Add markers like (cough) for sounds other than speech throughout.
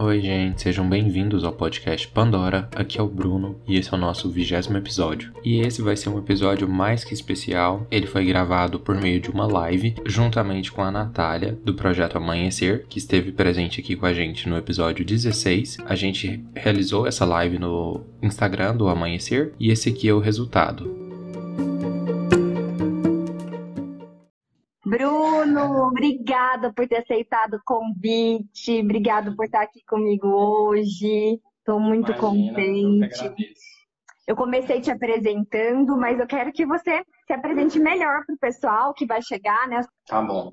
Oi, gente, sejam bem-vindos ao podcast Pandora. Aqui é o Bruno e esse é o nosso vigésimo episódio. E esse vai ser um episódio mais que especial. Ele foi gravado por meio de uma live, juntamente com a Natália, do projeto Amanhecer, que esteve presente aqui com a gente no episódio 16. A gente realizou essa live no Instagram do Amanhecer e esse aqui é o resultado. Bruno, obrigada por ter aceitado o convite, obrigado por estar aqui comigo hoje. Estou muito Imagina, contente. Eu, eu comecei te apresentando, mas eu quero que você se apresente melhor para o pessoal que vai chegar, né? Tá bom.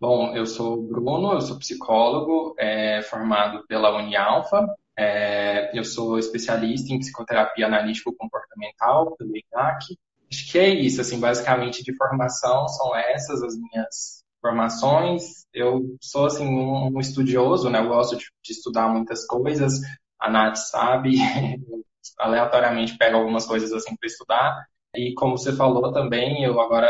Bom, eu sou o Bruno, eu sou psicólogo, é, formado pela Unialfa. É, eu sou especialista em psicoterapia analítico-comportamental pelo INAC. Acho que é isso, assim, basicamente de formação são essas as minhas formações. Eu sou, assim, um, estudioso, né? Eu gosto de, de, estudar muitas coisas. A Nath sabe, (laughs) aleatoriamente pego algumas coisas, assim, para estudar. E como você falou também, eu agora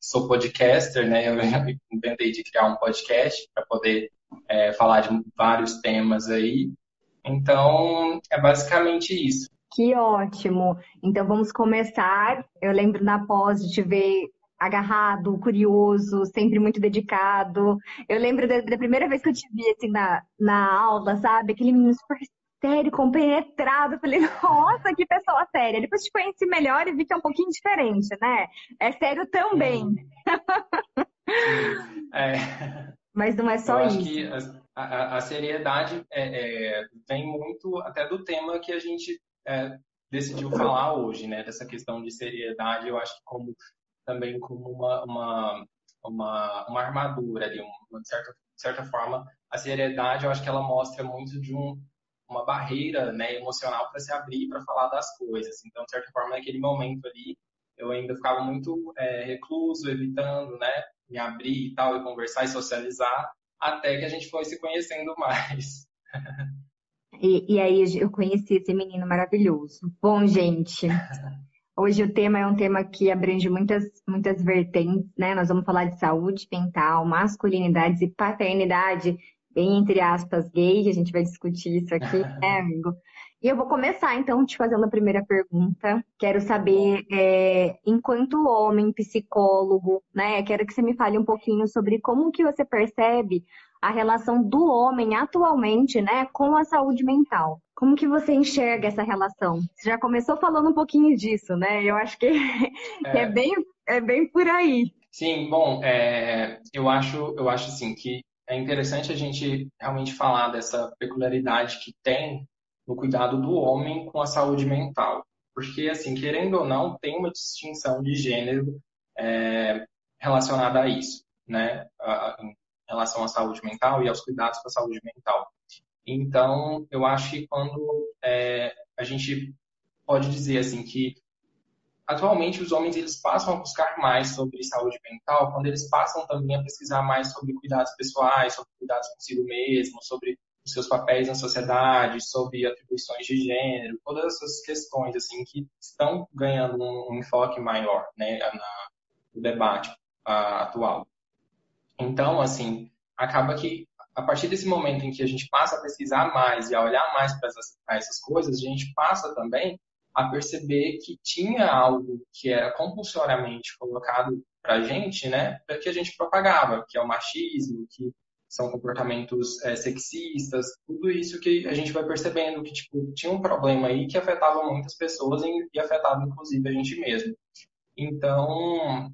sou podcaster, né? Eu (laughs) inventei de criar um podcast para poder é, falar de vários temas aí. Então, é basicamente isso. Que ótimo! Então vamos começar. Eu lembro na pós de ver agarrado, curioso, sempre muito dedicado. Eu lembro da, da, primeira vez que eu te vi assim na, na aula, sabe? Aquele menino super sério, compenetrado. Eu falei, (laughs) nossa, que pessoa séria. Depois te conheci melhor e vi que é um pouquinho diferente, né? É sério também. (laughs) É. Mas não é só eu isso. Acho que a, a, a seriedade é, é, vem muito até do tema que a gente é, decidiu falar hoje, né? Dessa questão de seriedade, eu acho que como também como uma, uma, uma, uma armadura ali, uma, de certa, de certa forma, a seriedade eu acho que ela mostra muito de um, uma barreira né, emocional para se abrir para falar das coisas. Então, de certa forma, naquele momento ali, eu ainda ficava muito é, recluso, evitando, né, me abrir e tal, e conversar e socializar, até que a gente foi se conhecendo mais. E, e aí eu conheci esse menino maravilhoso. Bom, gente, (laughs) hoje o tema é um tema que abrange muitas, muitas vertentes, né? Nós vamos falar de saúde mental, masculinidades e paternidade, bem entre aspas, gay, a gente vai discutir isso aqui, (laughs) né, amigo? E eu vou começar, então, te fazendo a primeira pergunta. Quero saber, é, enquanto homem, psicólogo, né? Quero que você me fale um pouquinho sobre como que você percebe a relação do homem atualmente, né, com a saúde mental. Como que você enxerga essa relação? Você já começou falando um pouquinho disso, né? Eu acho que (laughs) é, é bem, é bem por aí. Sim, bom, é, eu acho, eu acho assim que é interessante a gente realmente falar dessa peculiaridade que tem no cuidado do homem com a saúde mental, porque assim, querendo ou não, tem uma distinção de gênero é, relacionada a isso, né? Relação à saúde mental e aos cuidados com a saúde mental. Então, eu acho que quando é, a gente pode dizer assim que atualmente os homens eles passam a buscar mais sobre saúde mental quando eles passam também a pesquisar mais sobre cuidados pessoais, sobre cuidados consigo mesmo, sobre os seus papéis na sociedade, sobre atribuições de gênero, todas essas questões assim que estão ganhando um, enfoque maior, né, na, no debate uh, atual. Então, assim, acaba que a partir desse momento em que a gente passa a pesquisar mais e a olhar mais para essas, essas coisas, a gente passa também a perceber que tinha algo que era compulsoriamente colocado para a gente, né, que a gente propagava, que é o machismo, que são comportamentos é, sexistas, tudo isso que a gente vai percebendo que tipo tinha um problema aí que afetava muitas pessoas e, e afetava inclusive a gente mesmo. Então,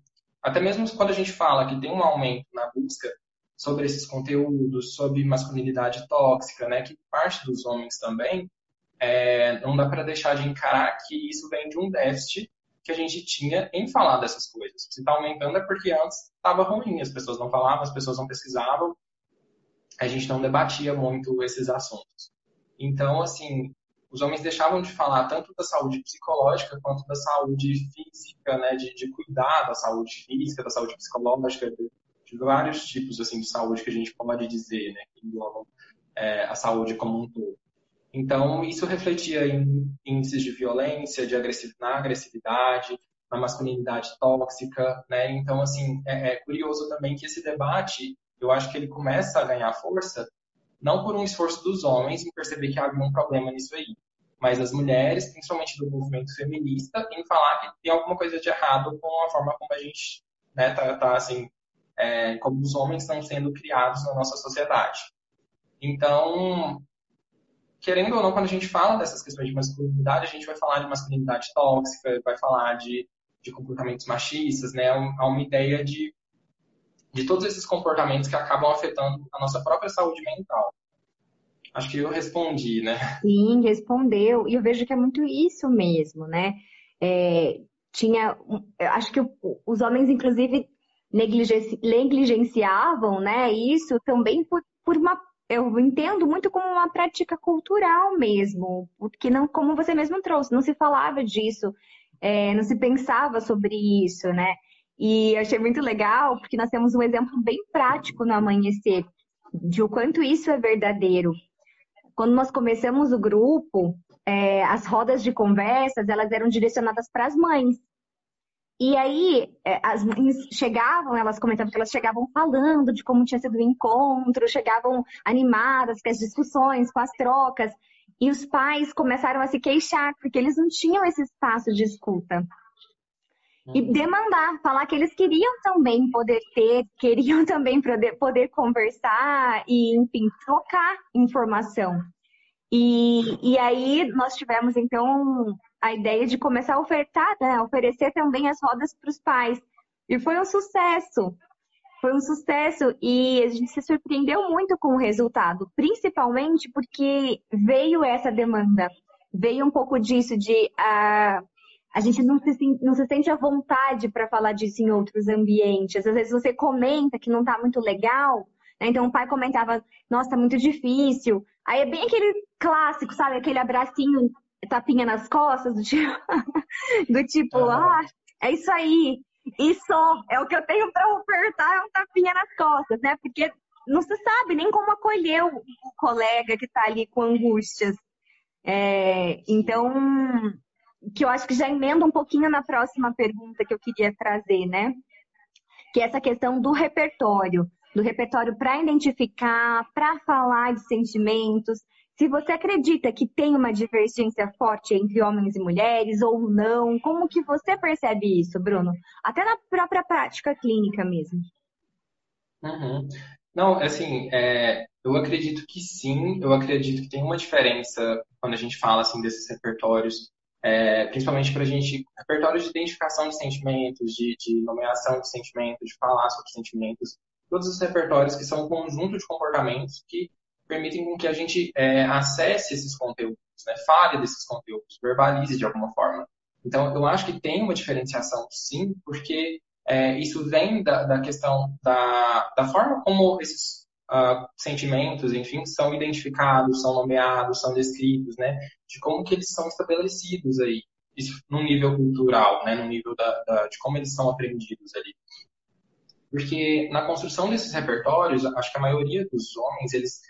até mesmo quando a gente fala que tem um aumento na busca sobre esses conteúdos, sobre masculinidade tóxica, né, que parte dos homens também, é, não dá para deixar de encarar que isso vem de um déficit que a gente tinha em falar dessas coisas. Se está aumentando é porque antes estava ruim, as pessoas não falavam, as pessoas não pesquisavam, a gente não debatia muito esses assuntos. Então, assim, os homens deixavam de falar tanto da saúde psicológica quanto da saúde física, né, de, de cuidar da saúde física, da saúde psicológica, de, de, vários tipos assim de saúde que a gente pode dizer, né, que englobam é, a saúde como um todo. Então, isso refletia em índices de violência, de agressividade, na agressividade, na masculinidade tóxica, né? Então, assim, é, é curioso também que esse debate, eu acho que ele começa a ganhar força não por um esforço dos homens em perceber que havia um problema nisso aí, mas das mulheres, principalmente do movimento feminista, em falar que tem alguma coisa de errado com a forma como a gente né, tá, tá assim, é, como os homens estão sendo criados na nossa sociedade. Então, querendo ou não, quando a gente fala dessas questões de masculinidade, a gente vai falar de masculinidade tóxica, vai falar de, de comportamentos machistas, né? Há uma ideia de, de todos esses comportamentos que acabam afetando a nossa própria saúde mental. Acho que eu respondi, né? Sim, respondeu. E eu vejo que é muito isso mesmo, né? É, tinha, acho que os homens, inclusive, negligenciavam, né? Isso também por, por uma eu entendo muito como uma prática cultural mesmo, porque não, como você mesmo trouxe, não se falava disso, é, não se pensava sobre isso, né? E achei muito legal, porque nós temos um exemplo bem prático no amanhecer, de o quanto isso é verdadeiro. Quando nós começamos o grupo, é, as rodas de conversas, elas eram direcionadas para as mães. E aí, é, as mães chegavam, elas comentavam que elas chegavam falando de como tinha sido o encontro, chegavam animadas com as discussões, com as trocas. E os pais começaram a se queixar, porque eles não tinham esse espaço de escuta. E uhum. demandar, falar que eles queriam também poder ter, queriam (laughs) também poder, poder conversar e, enfim, trocar informação. E, e aí nós tivemos, então, a ideia de começar a ofertar, né, oferecer também as rodas para os pais. E foi um sucesso. Foi um sucesso e a gente se surpreendeu muito com o resultado, principalmente porque veio essa demanda, veio um pouco disso de a, a gente não se, não se sente à vontade para falar disso em outros ambientes. Às vezes você comenta que não está muito legal, né? então o pai comentava, nossa, tá muito difícil. Aí é bem aquele clássico, sabe, aquele abracinho, tapinha nas costas, do tipo, (laughs) do tipo ah, é isso aí, e só, é o que eu tenho para ofertar, é um tapinha nas costas, né? Porque não se sabe nem como acolher o, colega que está ali com angústias. É, então, que eu acho que já emenda um pouquinho na próxima pergunta que eu queria trazer, né? Que é essa questão do repertório, do repertório para identificar, para falar de sentimentos. Se você acredita que tem uma divergência forte entre homens e mulheres ou não, como que você percebe isso, Bruno? Até na própria prática clínica mesmo. Uhum. Não, assim, é, eu acredito que sim, eu acredito que tem uma diferença quando a gente fala assim desses repertórios, é, principalmente para a gente, repertórios de identificação de sentimentos, de, de nomeação de sentimentos, de falar sobre sentimentos, todos os repertórios que são um conjunto de comportamentos que permitem com que a gente é, acesse esses conteúdos, né? fale desses conteúdos, verbalize de alguma forma. Então, eu acho que tem uma diferenciação, sim, porque é, isso vem da, da questão da, da, forma como esses uh, sentimentos, enfim, são identificados, são nomeados, são descritos, né? De como que eles são estabelecidos aí, isso no nível cultural, né? No nível da, da, de como eles são aprendidos ali. Porque na construção desses repertórios, acho que a maioria dos homens, eles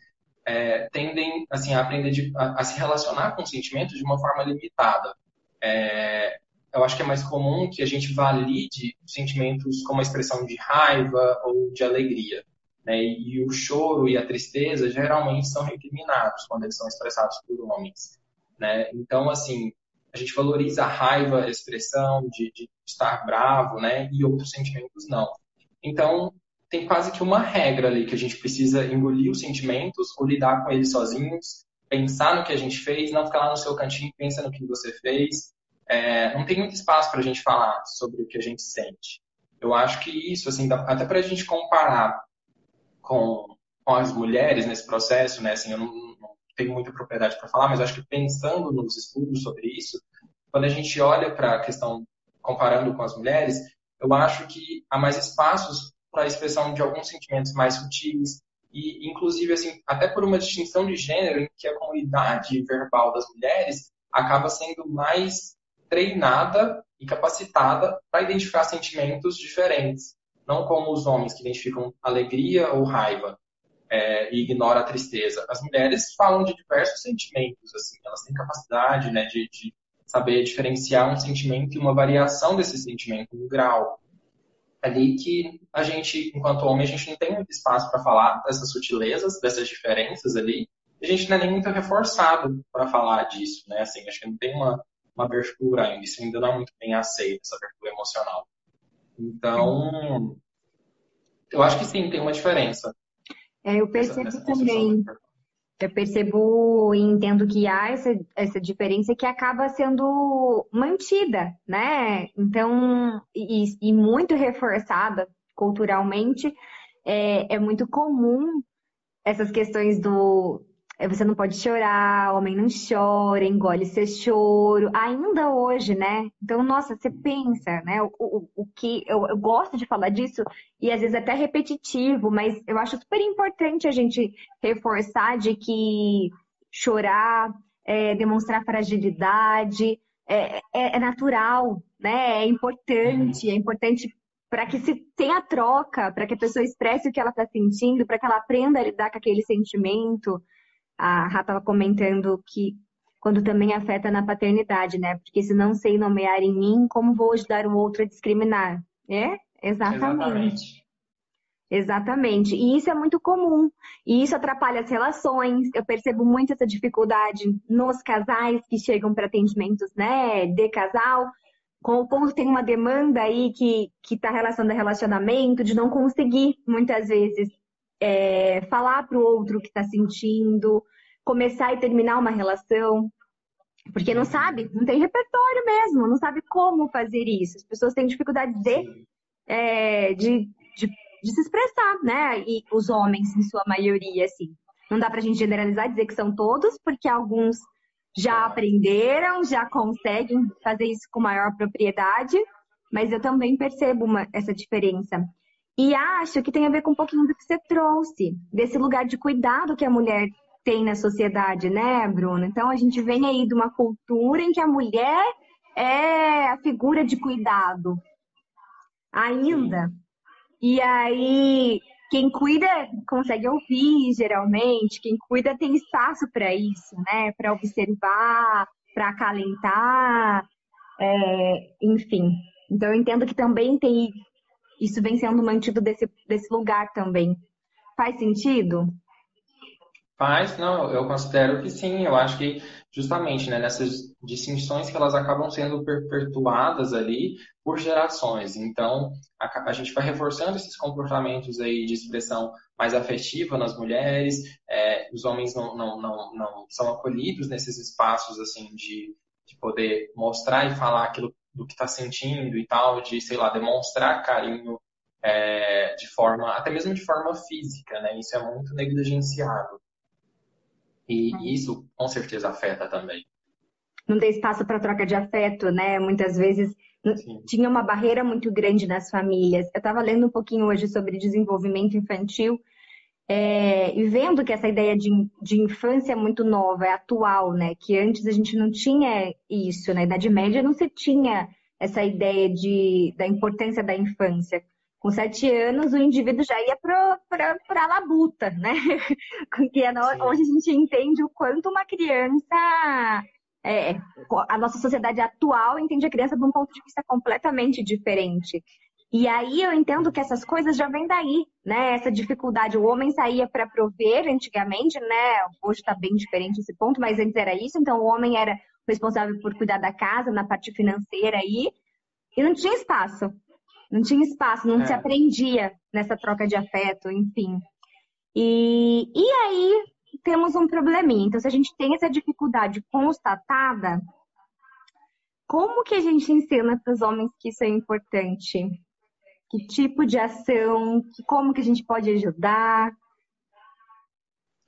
é, tendem assim, a aprender de, a, a, se relacionar com sentimentos de uma forma limitada. É, eu acho que é mais comum que a gente valide sentimentos como a expressão de raiva ou de alegria. Né? E o choro e a tristeza geralmente são recriminados quando eles são expressados por homens. Né? Então, assim, a gente valoriza a raiva, a expressão de, de estar bravo, né? E outros sentimentos não. Então, tem quase que uma regra ali que a gente precisa engolir os sentimentos ou lidar com eles sozinhos, pensar no que a gente fez, não ficar lá no seu cantinho pensa no que você fez. É, não tem muito espaço para a gente falar sobre o que a gente sente. Eu acho que isso, assim, até para a gente comparar com, com as mulheres nesse processo, né? Assim, eu não, não tenho muita propriedade para falar, mas acho que pensando nos estudos sobre isso, quando a gente olha para a questão comparando com as mulheres, eu acho que há mais espaços para a expressão de alguns sentimentos mais sutis e, inclusive, assim, até por uma distinção de gênero em que a comunidade verbal das mulheres acaba sendo mais treinada e capacitada para identificar sentimentos diferentes, não como os homens que identificam alegria ou raiva é, e ignoram a tristeza. As mulheres falam de diversos sentimentos, assim, elas têm capacidade, né, de, de saber diferenciar um sentimento e uma variação desse sentimento, um grau. ali que a gente, enquanto homem, a gente não tem muito espaço para falar dessas sutilezas, dessas diferenças ali. A gente não é nem muito reforçado para falar disso, né? Assim, acho que não tem uma, uma abertura ainda, isso ainda não é muito bem aceito, essa abertura emocional. Então, eu acho que sim, tem uma diferença. É, eu percebo nessa, nessa também. Eu percebo e entendo que há essa, essa diferença que acaba sendo mantida, né? Então, e, e muito reforçada culturalmente, é, é muito comum essas questões do você não pode chorar, homem não chora, engole seu choro, ainda hoje, né? Então, nossa, você pensa, né? O, o, o que eu, eu, gosto de falar disso e às vezes até repetitivo, mas eu acho super importante a gente reforçar de que chorar, é, demonstrar fragilidade, é, é, é natural, né? É importante, é importante para que se tenha troca, para que a pessoa expresse o que ela está sentindo, para que ela aprenda a lidar com aquele sentimento a Rá estava comentando que quando também afeta na paternidade, né? Porque se não sei nomear em mim, como vou ajudar o outro a discriminar? É? Exatamente. Exatamente. Exatamente. E isso é muito comum. E isso atrapalha as relações. Eu percebo muito essa dificuldade nos casais que chegam para atendimentos, né, de casal. Quando tem uma demanda aí que está relacionada a relacionamento, de não conseguir, muitas vezes, é, falar para o outro o que está sentindo, começar e terminar uma relação, porque não sabe, não tem repertório mesmo, não sabe como fazer isso. As pessoas têm dificuldade de, é, de, de, de, se expressar, né? E os homens, em sua maioria, assim. Não dá para a gente generalizar, dizer que são todos, porque alguns já aprenderam, já conseguem fazer isso com maior propriedade, mas eu também percebo uma, essa diferença. E acho que tem a ver com um pouquinho do que você trouxe, desse lugar de cuidado que a mulher tem na sociedade, né, Bruno? Então a gente vem aí de uma cultura em que a mulher é a figura de cuidado. Ainda. E aí, quem cuida consegue ouvir, geralmente. Quem cuida tem espaço para isso, né? Para observar, para acalentar, é, enfim. Então, eu entendo que também tem isso vem sendo mantido desse, desse lugar também. Faz sentido? Faz, não, eu considero que sim. Eu acho que justamente né, nessas distinções que elas acabam sendo perpetuadas ali por gerações. Então, a, a, gente vai reforçando esses comportamentos aí de expressão mais afetiva nas mulheres, é, os homens não, não, não, não são acolhidos nesses espaços assim de, de poder mostrar e falar aquilo do que está sentindo e tal, de, sei lá, demonstrar carinho é, de forma, até mesmo de forma física, né? Isso é muito negligenciado. E uhum. isso com certeza afeta também. Não tem espaço para troca de afeto, né? Muitas vezes Sim. tinha uma barreira muito grande nas famílias. Eu estava lendo um pouquinho hoje sobre desenvolvimento infantil é, e vendo que essa ideia de, de infância é muito nova, é atual, né? Que antes a gente não tinha isso, na Idade Média não se tinha essa ideia de, da importância da infância. Com sete anos, o indivíduo já ia para a labuta, né? (laughs) Porque hoje a gente entende o quanto uma criança. É, a nossa sociedade atual entende a criança de um ponto de vista completamente diferente. E aí eu entendo que essas coisas já vêm daí, né? Essa dificuldade. O homem saía para prover antigamente, né? Hoje está bem diferente esse ponto, mas antes era isso. Então o homem era responsável por cuidar da casa, na parte financeira aí, e não tinha espaço. Não tinha espaço, não é. se aprendia nessa troca de afeto, enfim. E, e aí temos um probleminha. Então, se a gente tem essa dificuldade constatada, como que a gente ensina para os homens que isso é importante? Que tipo de ação? Como que a gente pode ajudar?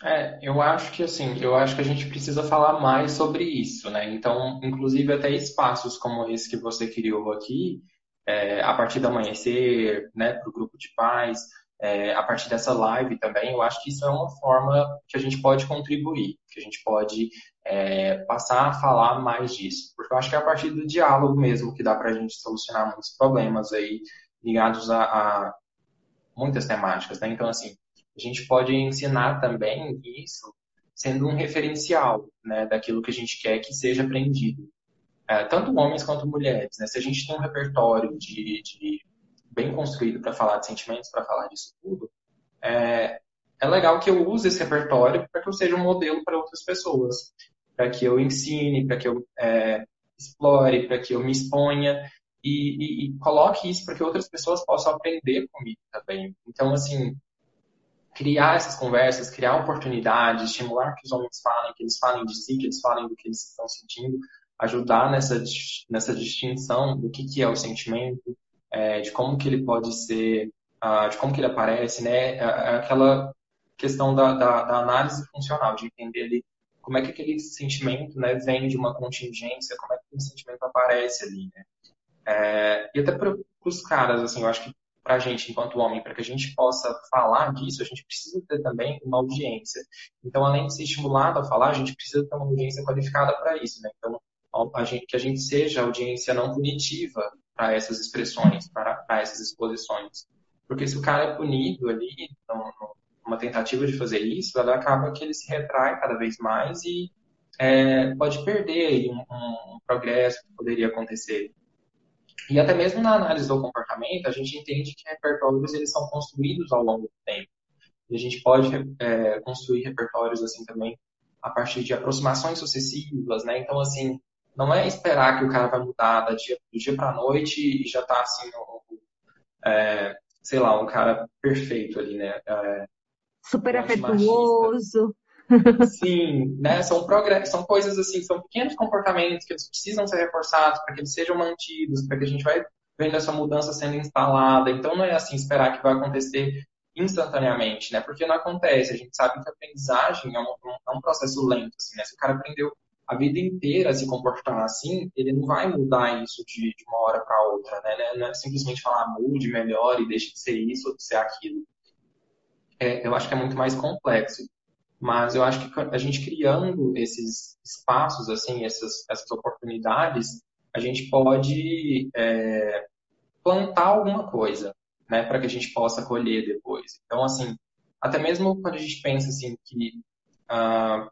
É, eu acho que assim, eu acho que a gente precisa falar mais sobre isso, né? Então, inclusive até espaços como esse que você criou aqui, é, a partir do amanhecer, né, para o grupo de pais, é, a partir dessa live também, eu acho que isso é uma forma que a gente pode contribuir, que a gente pode é, passar a falar mais disso, porque eu acho que é a partir do diálogo mesmo que dá para a gente solucionar muitos problemas aí ligados a, a muitas temáticas, né? Então, assim, a gente pode ensinar também isso sendo um referencial, né, daquilo que a gente quer que seja aprendido. É, tanto homens quanto mulheres, né? Se a gente tem um repertório de, de bem construído para falar de sentimentos, para falar disso tudo, é, é legal que eu use esse repertório para que eu seja um modelo para outras pessoas, para que eu ensine, para que eu é, explore, para que eu me exponha e, e, e coloque isso para que outras pessoas possam aprender comigo também. Então, assim, criar essas conversas, criar oportunidades, estimular que os homens falem, que eles falem de si, que eles falem do que eles estão sentindo, ajudar nessa, nessa distinção do que, que é o sentimento, é, de como que ele pode ser, uh, de como que ele aparece, né? É, é aquela questão da, da, da, análise funcional, de entender ali como é que aquele sentimento né, vem de uma contingência, como é que aquele sentimento aparece ali, né? É, e até para os caras, assim, eu acho que para a gente, enquanto homem, para que a gente possa falar disso, a gente precisa ter também uma audiência. Então, além de ser estimulado a falar, a gente precisa ter uma audiência qualificada para isso, né? Então, a gente, que a gente seja audiência não punitiva para essas expressões, para, essas exposições. Porque se o cara é punido ali, numa tentativa de fazer isso, ela acaba que ele se retrai cada vez mais e é, pode perder um, um, um progresso que poderia acontecer. E até mesmo na análise do comportamento, a gente entende que repertórios eles são construídos ao longo do tempo. E a gente pode é, construir repertórios assim também a partir de aproximações sucessivas, né? Então, assim, não é esperar que o cara vai mudar do dia, dia para a noite e já tá assim, é, sei lá, um cara perfeito ali, né? É, Super afetuoso. Sim, né? São, são coisas assim, são pequenos comportamentos que eles precisam ser reforçados para que eles sejam mantidos, para que a gente vai vendo essa mudança sendo instalada. Então não é assim esperar que vai acontecer instantaneamente, né? Porque não acontece. A gente sabe que a aprendizagem é um, é um processo lento, assim, né? Se o cara aprendeu a vida inteira se comportar assim, ele não vai mudar isso de, de uma hora para outra, né? Não é simplesmente falar mude, melhore, deixe de ser isso ou de ser aquilo. É, eu acho que é muito mais complexo. Mas eu acho que a gente criando esses espaços, assim, essas, essas oportunidades, a gente pode é, plantar alguma coisa, né, para que a gente possa colher depois. Então, assim, até mesmo quando a gente pensa assim que uh,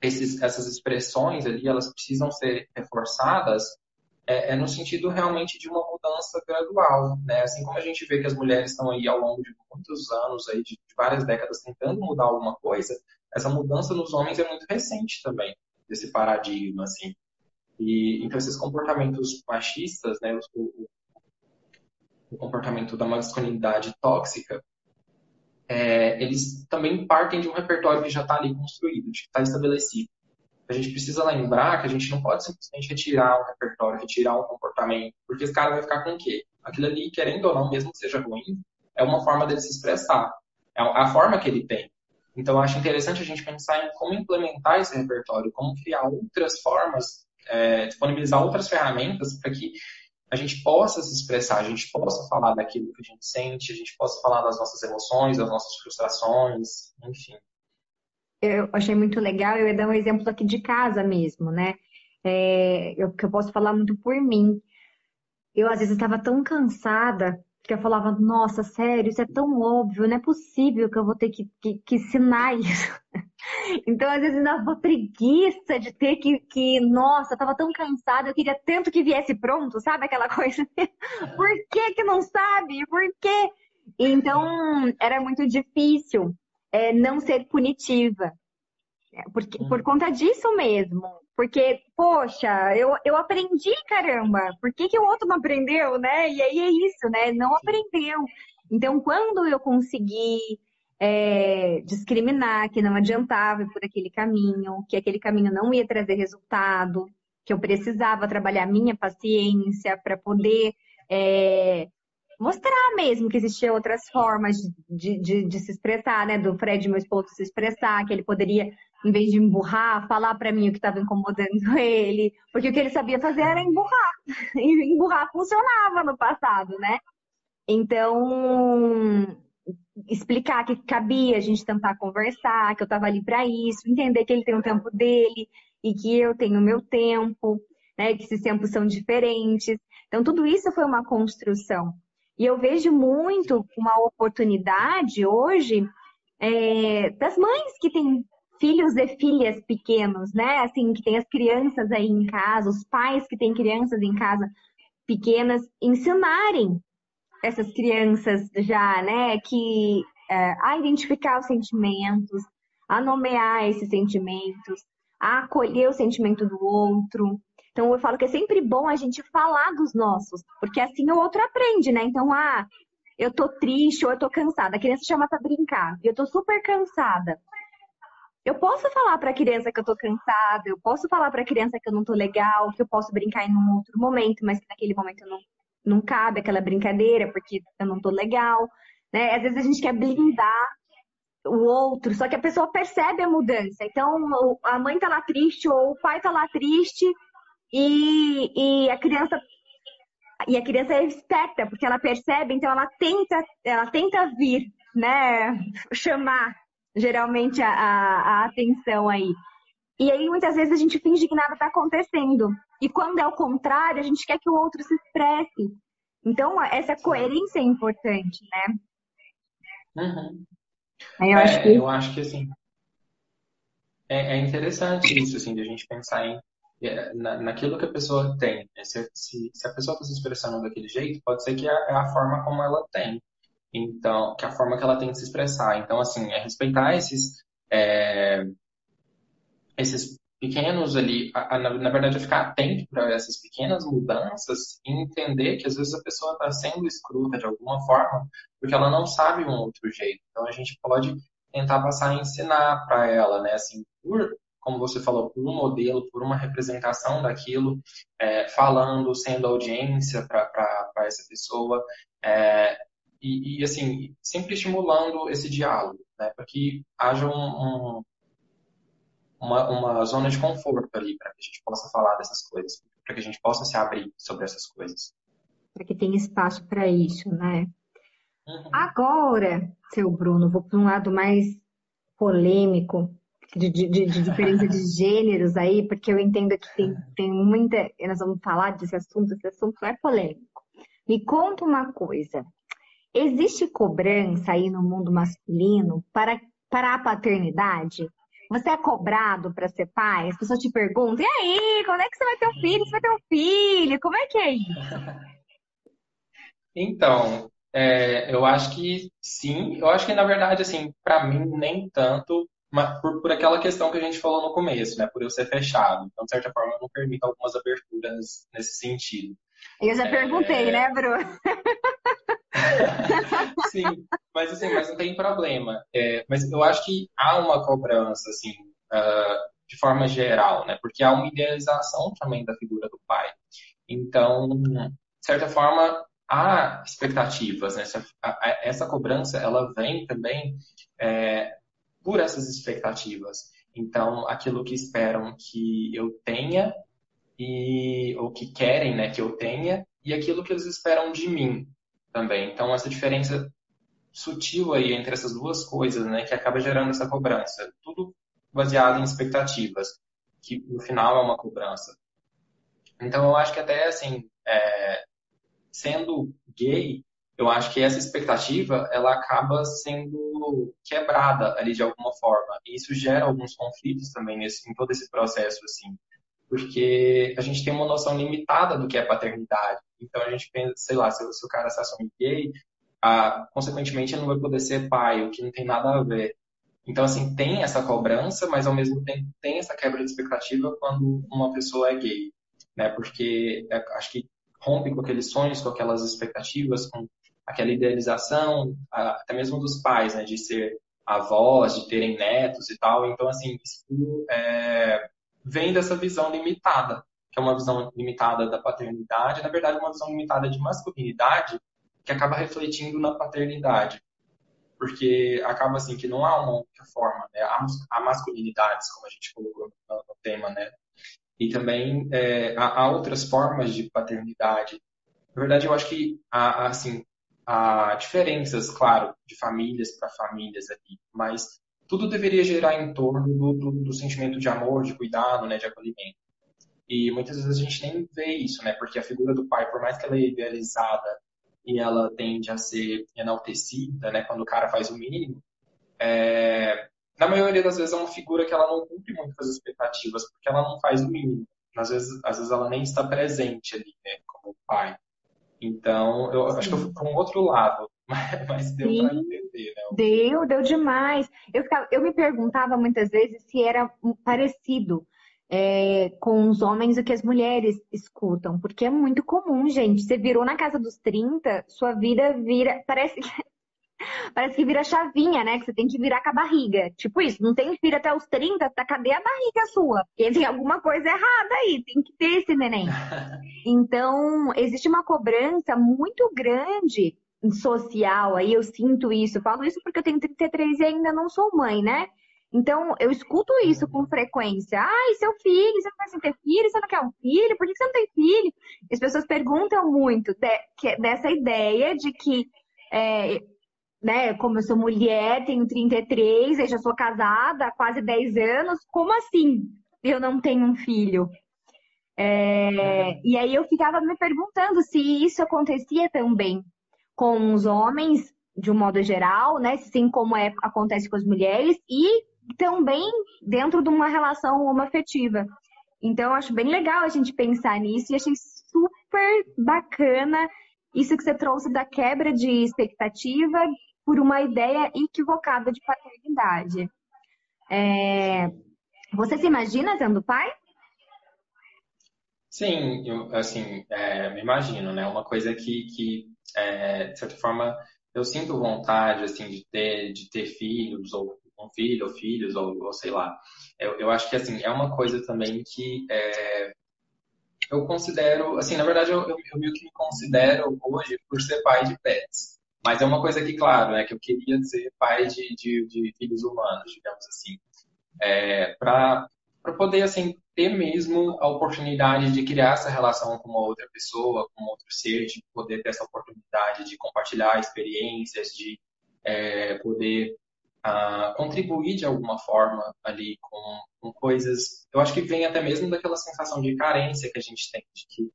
esses, essas expressões ali, elas precisam ser reforçadas, é, é, no sentido realmente de uma mudança gradual, né? Assim como a gente vê que as mulheres estão aí ao longo de muitos anos, aí, de, de várias décadas, tentando mudar alguma coisa, essa mudança nos homens é muito recente também, desse paradigma, assim. E, então, esses comportamentos machistas, né, o, o, comportamento da masculinidade tóxica, é, eles também partem de um repertório que já está ali construído, que está estabelecido. A gente precisa lembrar que a gente não pode simplesmente retirar um repertório, retirar um comportamento, porque esse cara vai ficar com o quê? Aquilo ali, querendo ou não, mesmo que seja ruim, é uma forma dele se expressar. É a forma que ele tem. Então, acho interessante a gente pensar em como implementar esse repertório, como criar outras formas, é, disponibilizar outras ferramentas para que a gente possa se expressar, a gente possa falar daquilo que a gente sente, a gente possa falar das nossas emoções, das nossas frustrações, enfim. Eu achei muito legal, eu ia dar um exemplo aqui de casa mesmo, né? É, eu, que eu posso falar muito por mim. Eu, às vezes, estava tão cansada que eu falava, nossa, sério, isso é tão óbvio, não é possível que eu vou ter que, que, que ensinar (laughs) isso. Então, às vezes, dava preguiça de ter que, que, nossa, eu tava tão cansada, eu queria tanto que viesse pronto, sabe aquela (laughs) coisa? Por que que não sabe? Por quê? Então, era muito difícil é, não ser punitiva. É, porque, por conta disso mesmo. Porque, poxa, eu, eu aprendi, caramba, por que, que o outro não aprendeu, né? E aí é isso, né? Não aprendeu. Então, quando eu consegui é, discriminar que não adiantava ir por aquele caminho, que aquele caminho não ia trazer resultado, que eu precisava trabalhar minha paciência para poder é, mostrar mesmo que existiam outras formas de, de, de, se expressar, né? Do Fred, meu esposo, se expressar, que ele poderia, em vez de emburrar, falar para mim o que estava incomodando (laughs) ele, porque o que ele sabia fazer era emburrar. (laughs) E emburrar funcionava no passado, né? Então, explicar que cabia a gente tentar conversar, que eu estava ali para isso, entender que ele tem o tempo dele e que eu tenho o meu tempo, né? Que esses tempos são diferentes. Então, tudo isso foi uma construção. E eu vejo muito uma oportunidade hoje é, das mães que têm filhos e filhas pequenos, né? Assim, que tem as crianças aí em casa, os pais que têm crianças em casa pequenas, ensinarem essas crianças já, né, que é, a identificar os sentimentos, a nomear esses sentimentos, a acolher o sentimento do outro. Então eu falo que é sempre bom a gente falar dos nossos, porque assim o outro aprende, né? Então, ah, eu tô triste ou eu tô cansada. A criança chama para brincar e eu tô super cansada. Eu posso falar para a criança que eu tô cansada, eu posso falar para a criança que eu não tô legal, que eu posso brincar em um outro momento, mas que naquele momento não, não cabe aquela brincadeira porque eu não tô legal, né? Às vezes a gente quer blindar o outro, só que a pessoa percebe a mudança. Então, a mãe tá lá triste ou o pai tá lá triste e, e a criança e a criança é esperta porque ela percebe, então ela tenta, ela tenta vir, né, chamar geralmente a, a, a atenção aí. E aí muitas vezes a gente finge que nada está acontecendo. E quando é o contrário, a gente quer que o outro se expresse. Então essa coerência é importante, né? Uhum. Eu, é, acho que... eu acho que assim é, é interessante isso assim de a gente pensar em na, naquilo que a pessoa tem. Né? Se, se, se, a pessoa está se expressando daquele jeito, pode ser que é, é a forma como ela tem. Então, que é a forma que ela tem de se expressar. Então, assim, é respeitar esses, é, esses pequenos ali, a, a, na, na, verdade, é ficar atento para essas pequenas mudanças e entender que às vezes a pessoa está sendo escruta de alguma forma porque ela não sabe um outro jeito. Então, a gente pode tentar passar a ensinar para ela, né? Assim, por como você falou, por um modelo, por uma representação daquilo, é, falando, sendo audiência para essa pessoa, é, e, e, assim, sempre estimulando esse diálogo, né, para que haja um, um, uma, uma zona de conforto ali, para que a gente possa falar dessas coisas, para que a gente possa se abrir sobre essas coisas. Para que tenha espaço para isso, né? Uhum. Agora, seu Bruno, vou para um lado mais polêmico de, de, de, diferença de (laughs) gêneros aí, porque eu entendo que tem, tem muita. Nós vamos falar desse assunto, esse assunto é polêmico. Me conta uma coisa: existe cobrança aí no mundo masculino para, para a paternidade? Você é cobrado para ser pai? As pessoas te perguntam: e aí, quando é que você vai ter um filho? Você vai ter um filho? Como é que é isso? Então, é, eu acho que sim. Eu acho que, na verdade, assim, para mim, nem tanto, por, por aquela questão que a gente falou no começo, né? Por eu ser fechado. Então, de certa forma, eu não permito algumas aberturas nesse sentido. Eu já é... perguntei, né, Bruno? (laughs) Sim, mas assim, mas não tem problema. É, mas eu acho que há uma cobrança, assim, uh, de forma geral, né? Porque há uma idealização também da figura do pai. Então, de certa forma, há expectativas, né? Essa, a, essa cobrança, ela vem também é, por essas expectativas. Então, aquilo que esperam que eu tenha e ou que querem, né, que eu tenha e aquilo que eles esperam de mim também. Então, essa diferença sutil aí entre essas duas coisas, né, que acaba gerando essa cobrança. Tudo baseado em expectativas, que no final é uma cobrança. Então, eu acho que até assim, é, sendo gay, eu acho que essa expectativa ela acaba sendo quebrada ali de alguma forma. E isso gera alguns conflitos também nesse, em todo esse processo assim. Porque a gente tem uma noção limitada do que é paternidade. Então a gente pensa sei lá se, se o cara se assume gay ah, consequentemente ele não vai poder ser pai o que não tem nada a ver. Então assim tem essa cobrança mas ao mesmo tempo tem essa quebra de expectativa quando uma pessoa é gay né? Porque é, acho que rompe com aqueles sonhos, com aquelas expectativas, com aquela idealização, até mesmo dos pais, né, de ser avós, de terem netos e tal. Então, assim, isso é, vem dessa visão limitada, que é uma visão limitada da paternidade, na verdade, uma visão limitada de masculinidade, que acaba refletindo na paternidade. Porque acaba assim que não há uma única forma, né? Há masculinidades, como a gente colocou no, tema, né? E também é, há, há outras formas de paternidade. Na verdade, eu acho que assim, há diferenças, claro, de famílias para famílias ali, mas tudo deveria gerar em torno do, do, do, sentimento de amor, de cuidado, né, de acolhimento. E muitas vezes a gente nem vê isso, né, porque a figura do pai, por mais que ela é idealizada e ela tende a ser enaltecida, né, quando o cara faz o mínimo, é, na maioria das vezes é uma figura que ela não cumpre muito as expectativas, porque ela não faz o mínimo. Às vezes, às vezes ela nem está presente ali, né, como pai. Então, eu Sim. acho que eu fui para um outro lado, (laughs) mas deu para entender, né? Deu, deu demais. Eu, ficava, eu me perguntava muitas vezes se era parecido é, com os homens o que as mulheres escutam, porque é muito comum, gente. Você virou na casa dos 30, sua vida vira. Parece que. Parece que vira chavinha, né? Que você tem que virar com a barriga. Tipo isso, não tem filho até os 30, tá, cadê a barriga sua? Porque tem alguma coisa errada aí, tem que ter esse neném. (laughs) Então, existe uma cobrança muito grande social, aí eu sinto isso. Eu falo isso porque eu tenho 33 e ainda não sou mãe, né? Então, eu escuto isso com frequência. Ai, seu filho, você não vai ter filho? Você não quer um filho? Por que você não tem filho? As pessoas perguntam muito de, que, dessa ideia de que, é, né, como eu sou mulher, tenho 33, eu já sou casada há quase 10 anos, como assim eu não tenho um filho? É, e aí eu ficava me perguntando se isso acontecia também com os homens, de um modo geral, né? Assim como é, acontece com as mulheres, e também dentro de uma relação homoafetiva. Então, acho bem legal a gente pensar nisso e achei super bacana isso que você trouxe da quebra de expectativa por uma ideia equivocada de paternidade. É... Você se imagina sendo pai? Sim, eu, assim, é, me imagino, né? Uma coisa que, que é, de certa forma, eu sinto vontade, assim, de ter, de ter filhos ou um filho ou filhos, ou, ou sei lá. Eu, eu, acho que, assim, é uma coisa também que é, eu considero, assim, na verdade, eu, eu, eu meio que me considero hoje por ser pai de pets. Mas é uma coisa que, claro, né, que eu queria ser pai de, de, de filhos humanos, digamos assim. É, para poder, assim, ter mesmo a oportunidade de criar essa relação com uma outra pessoa, com outro ser, de poder ter essa oportunidade de compartilhar experiências, de é, poder a contribuir de alguma forma ali com, com, coisas. Eu acho que vem até mesmo daquela sensação de carência que a gente tem, de que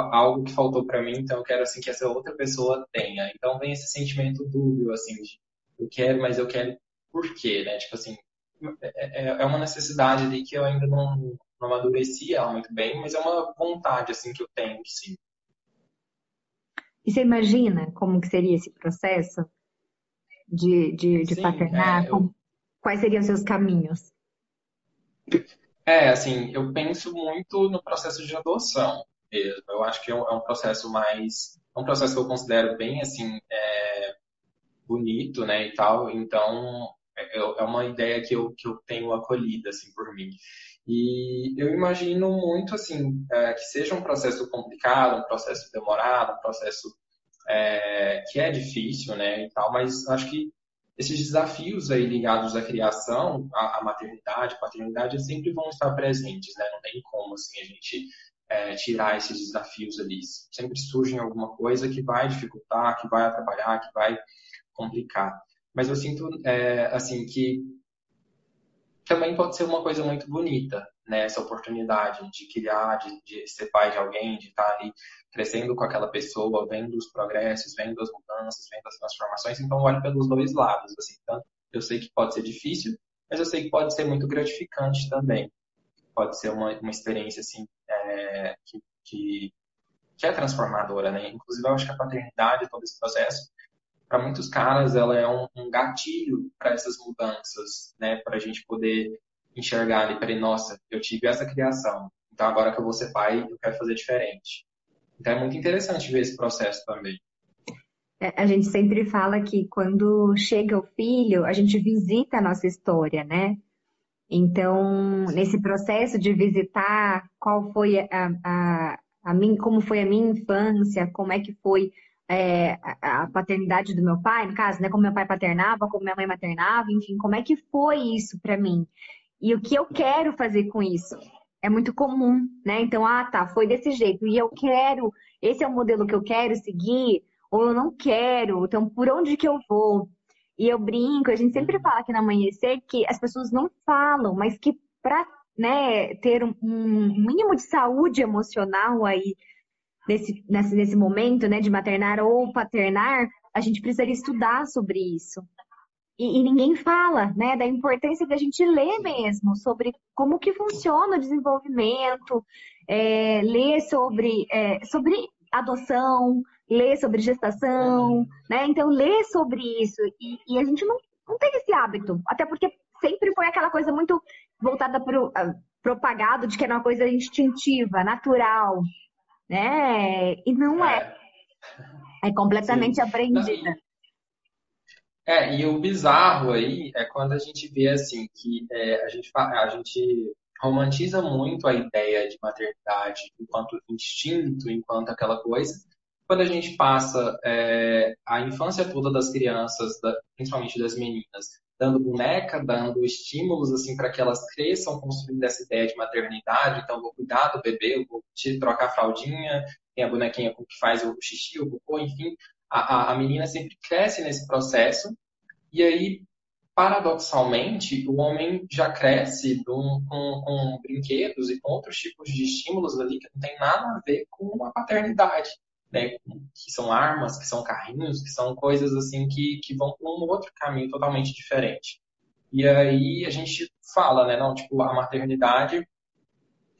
algo que faltou para mim, então eu quero assim que essa outra pessoa tenha. Então vem esse sentimento dúbio assim de eu quero, mas eu quero por quê, né? Tipo assim, é, é, é uma necessidade ali que eu ainda não, não amadureci ela muito bem, mas é uma vontade assim que eu tenho, sim. E você imagina como que seria esse processo? de, de, de Sim, paternar? É, eu... Quais seriam os seus caminhos? É, assim, eu penso muito no processo de adoção mesmo. Eu acho que é um, é processo mais. É um processo que eu considero bem, assim, é, bonito, né, e tal. Então, é, é uma ideia que eu, que eu tenho acolhida, assim, por mim. E eu imagino muito, assim, é, que seja um processo complicado, um processo demorado, um processo é, que é difícil, né, e tal, mas acho que esses desafios aí ligados à criação, à, à maternidade, paternidade, sempre vão estar presentes, né, não tem como, assim, a gente é, tirar esses desafios ali. Sempre surge alguma coisa que vai dificultar, que vai atrapalhar, que vai complicar. Mas eu sinto, é, assim, que também pode ser uma coisa muito bonita, né, essa oportunidade de criar, de, de, ser pai de alguém, de estar ali crescendo com aquela pessoa, vendo os progressos, vendo as mudanças, vendo as transformações. Então, olho pelos dois lados. Assim, tanto eu sei que pode ser difícil, mas eu sei que pode ser muito gratificante também. Pode ser uma, uma experiência assim é, que, que, que, é transformadora, né? Inclusive, eu acho que a paternidade, todo esse processo, para muitos caras, ela é um, um gatilho para essas mudanças, né? Para a gente poder enxergar ali, peraí, nossa, eu tive essa criação, então agora que eu vou ser pai, eu quero fazer diferente. Então é muito interessante ver esse processo também. É, a gente sempre fala que quando chega o filho, a gente visita a nossa história, né? Então, nesse processo de visitar qual foi a, a, a mim, como foi a minha infância, como é que foi é, a, a paternidade do meu pai, no caso, né? Como meu pai paternava, como minha mãe maternava, enfim, como é que foi isso para mim? E o que eu quero fazer com isso? É muito comum, né? Então, ah, tá, foi desse jeito. E eu quero, esse é o modelo que eu quero seguir, ou eu não quero, então por onde que eu vou? E eu brinco, a gente sempre fala aqui no Amanhecer que as pessoas não falam, mas que para né, ter um, um, mínimo de saúde emocional aí nesse, nesse, nesse momento, né, de maternar ou paternar, a gente precisaria estudar sobre isso. E, e, ninguém fala, né, da importância da gente ler mesmo sobre como que funciona o desenvolvimento, é, ler sobre, é, sobre adoção, ler sobre gestação, né? Então, ler sobre isso. E, e a gente não, não tem esse hábito. Até porque sempre foi aquela coisa muito voltada para o propagado de que era uma coisa instintiva, natural, né? E não é. É, é completamente Sim. aprendida. É, e o bizarro aí é quando a gente vê assim que é, a, gente, a gente romantiza muito a ideia de maternidade enquanto instinto, enquanto aquela coisa. Quando a gente passa é, a infância toda das crianças, da, principalmente das meninas, dando boneca, dando estímulos assim para que elas cresçam construindo essa ideia de maternidade, então vou cuidar do bebê, vou te trocar a fraldinha, tem a bonequinha que faz o xixi, o cocô, enfim, a, a, a menina sempre cresce nesse processo e aí, paradoxalmente, o homem já cresce com, com, com, brinquedos e com outros tipos de estímulos ali que não tem nada a ver com a paternidade, né? Que são armas, que são carrinhos, que são coisas assim que, que vão por um outro caminho totalmente diferente. E aí a gente fala, né? Não, tipo, a maternidade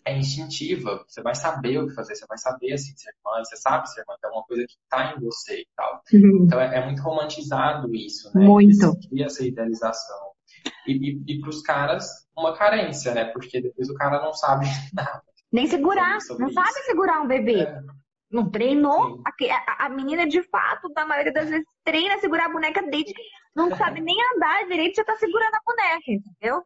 é instintiva, você vai saber o que fazer, você vai saber assim, ser mãe, você sabe ser mãe, é uma coisa que está em você e tal. Uhum. Então é, é, muito romantizado isso, né? Muito. Cria essa idealização. E, e, e para os caras, uma carência, né? Porque depois o cara não sabe (laughs) nada. Nem segurar, não isso. sabe segurar um bebê. É. Não treinou. A, a, menina, de fato, na maioria das vezes, treina a segurar a boneca desde não sabe nem andar direito, já tá segurando a boneca, entendeu?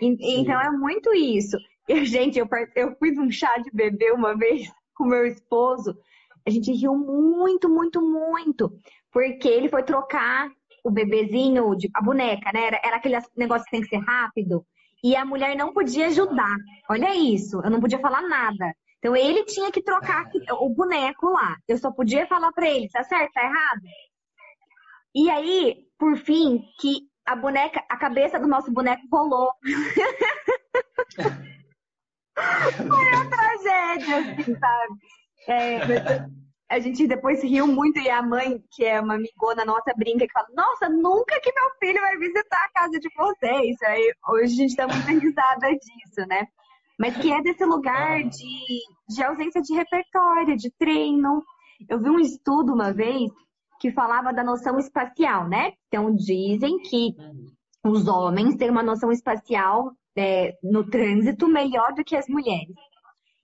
E, então é muito isso. E, gente, eu, eu fiz um chá de bebê uma vez (laughs) com meu esposo. A gente riu muito, muito, muito. Porque ele foi trocar o bebezinho, de, a boneca, né? Era, era aquele negócio que tem que ser rápido. E a mulher não podia ajudar. Olha isso, eu não podia falar nada. Então ele tinha que trocar o boneco lá. Eu só podia falar para ele, tá certo, tá errado? E aí, por fim, que a boneca, a cabeça do nosso boneco rolou. (laughs) Foi uma tragédia, assim, sabe? É, a gente depois riu muito e a mãe, que é uma amigona nossa, brinca que fala: Nossa, nunca que meu filho vai visitar a casa de vocês. Aí hoje a gente tá muito (laughs) risada disso, né? Mas que é desse lugar de, de ausência de repertório, de treino. Eu vi um estudo uma vez que falava da noção espacial, né? Então dizem que os homens têm uma noção espacial é, no trânsito melhor do que as mulheres.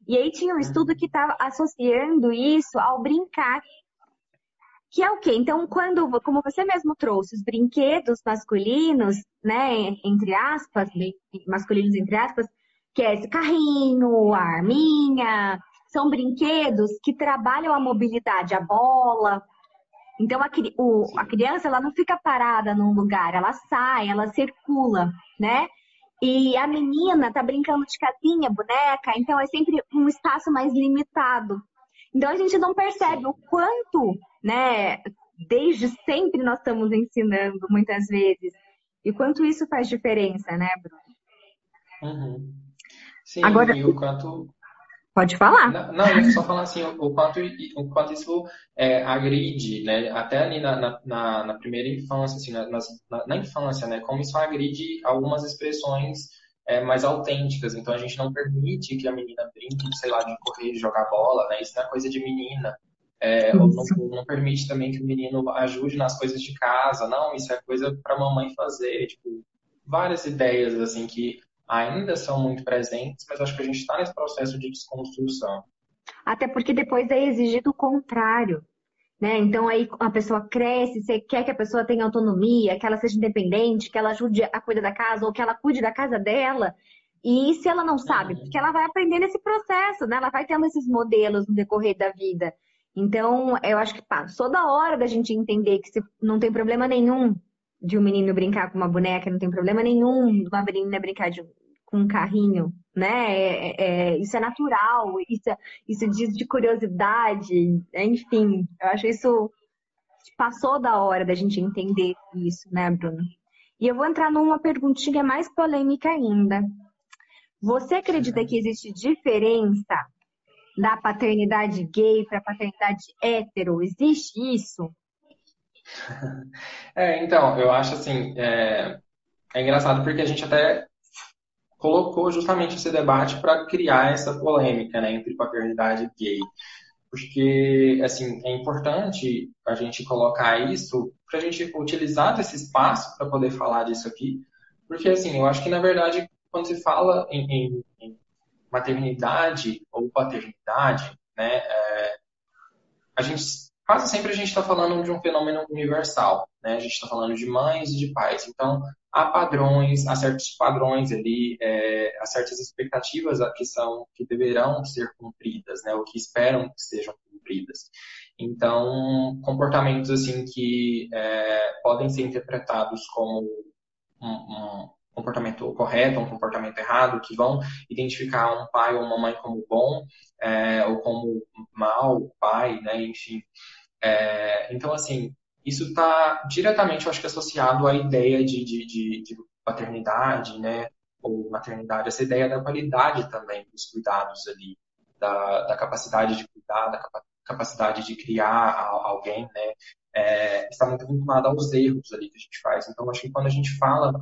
E aí tinha um estudo que estava associando isso ao brincar. Que é o quê? Então, quando, como você mesmo trouxe, os brinquedos masculinos, né, entre aspas, masculinos entre aspas, que é esse carrinho, a arminha, são brinquedos que trabalham a mobilidade, a bola. Então, a, o, a criança, ela não fica parada num lugar, ela sai, ela circula, né? E a menina tá brincando de casinha, boneca, então é sempre um espaço mais limitado. Então a gente não percebe o quanto, né, desde sempre nós estamos ensinando muitas vezes. E quanto isso faz diferença, né, Bruno? Uhum. Sim, Agora... e o quanto Pode falar. Não, não eu só falar assim, o quanto, o quanto isso é, agride, né? Até ali na, na, na primeira infância, assim, na, na, na, infância, né? Como isso agride algumas expressões é, mais autênticas. Então a gente não permite que a menina brinque, sei lá, de correr, de jogar bola, né? Isso não é coisa de menina. É, não, não, permite também que o menino ajude nas coisas de casa. Não, isso é coisa para mamãe fazer. Tipo, várias ideias assim que ainda são muito presentes, mas acho que a gente está nesse processo de desconstrução. Até porque depois é exigido o contrário. Né? Então aí a pessoa cresce, você quer que a pessoa tenha autonomia, que ela seja independente, que ela ajude a cuidar da casa ou que ela cuide da casa dela. E se ela não sabe, uhum. porque ela vai aprender nesse processo, né? Ela vai tendo esses modelos no decorrer da vida. Então, eu acho que passou da hora da gente entender que não tem problema nenhum de um menino brincar com uma boneca, não tem problema nenhum de uma menina brincar de, com um carrinho, né? É, é, isso é natural, isso, isso diz de curiosidade, enfim, eu acho isso passou da hora da gente entender isso, né, Bruno? E eu vou entrar numa perguntinha mais polêmica ainda. Você acredita que existe diferença da paternidade gay para a paternidade hétero? Existe isso? (laughs) É, então, eu acho assim, é, é engraçado porque a gente até colocou justamente esse debate para criar essa polêmica né, entre paternidade gay. porque assim é importante a gente colocar isso para a gente utilizar desse espaço para poder falar disso aqui, porque assim eu acho que na verdade quando se fala em, em, em maternidade ou paternidade, né, é, a gente quase sempre a gente está falando de um fenômeno universal, né? A gente está falando de mães e de pais. Então há padrões, há certos padrões ali, é, há certas expectativas que são que deverão ser cumpridas, né? O que esperam que sejam cumpridas. Então comportamentos assim que é, podem ser interpretados como um comportamento correto, um comportamento errado, que vão identificar um pai ou uma mãe como bom é, ou como mal pai, né? Enfim. É, então, assim, isso está diretamente, eu acho que, associado à ideia de, de, de, de, paternidade, né? Ou maternidade, essa ideia da qualidade também dos cuidados ali, da, da capacidade de cuidar, da capacidade de criar alguém, né? É, está muito vinculada aos erros ali que a gente faz. Então, acho que quando a gente fala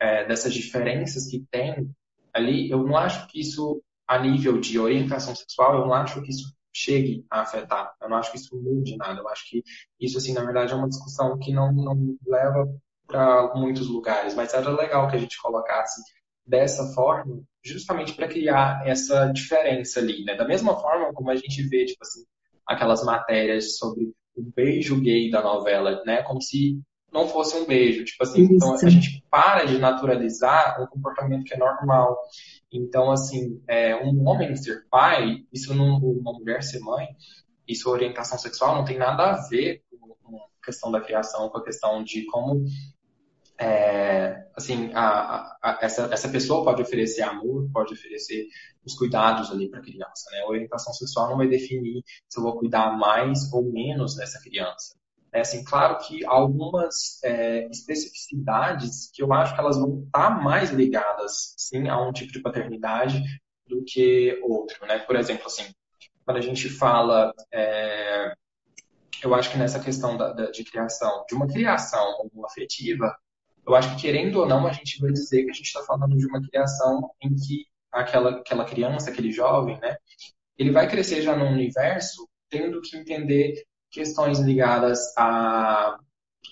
é, dessas diferenças que tem ali, eu não acho que isso, a nível de orientação sexual, eu não acho que isso chegue a afetar. Eu não acho que isso mude nada. Eu acho que isso, assim, na verdade, é uma discussão que não, não leva para muitos lugares. Mas era legal que a gente colocasse dessa forma, justamente para criar essa diferença ali, né? Da mesma forma como a gente vê, tipo assim, aquelas matérias sobre o beijo gay da novela, né? Como se não fosse um beijo. Tipo assim, Isso. então a gente para de naturalizar um comportamento que é normal. Então, assim, é, um homem ser pai, isso não, uma mulher ser mãe, isso orientação sexual não tem nada a ver com a questão da criação, com a questão de como é, assim, a, a, essa, essa pessoa pode oferecer amor, pode oferecer os cuidados ali para a criança, né? A orientação sexual não vai definir se eu vou cuidar mais ou menos dessa criança. É, assim, claro que algumas é, especificidades que eu acho que elas vão estar tá mais ligadas, sim, a um tipo de paternidade do que outro, né? Por exemplo, assim, quando a gente fala, é, eu acho que nessa questão da, da, de criação, de uma criação afetiva, eu acho que querendo ou não, a gente vai dizer que a gente está falando de uma criação em que aquela, aquela criança, aquele jovem, né, ele vai crescer já num universo tendo que entender questões ligadas a,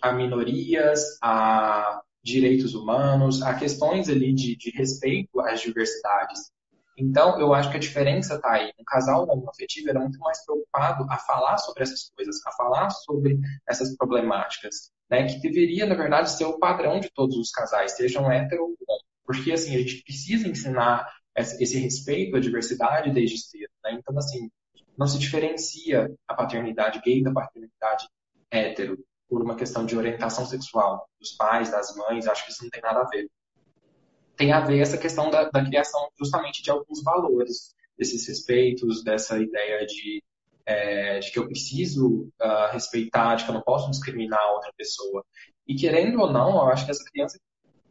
a minorias, a direitos humanos, a questões ali de, de respeito às diversidades. Então, eu acho que a diferença está aí. Um casal homoafetivo era muito mais preocupado a falar sobre essas coisas, a falar sobre essas problemáticas, né? Que deveria, na verdade, ser o padrão de todos os casais, sejam hétero ou não. Porque, assim, a gente precisa ensinar esse respeito à diversidade desde cedo, né? Então, assim, não se diferencia a paternidade gay da paternidade hétero por uma questão de orientação sexual dos pais, das mães, acho que isso não tem nada a ver. Tem a ver essa questão da, da criação justamente de alguns valores, desses respeitos, dessa ideia de, é, de que eu preciso uh, respeitar, de que eu não posso discriminar outra pessoa. E querendo ou não, eu acho que essa criança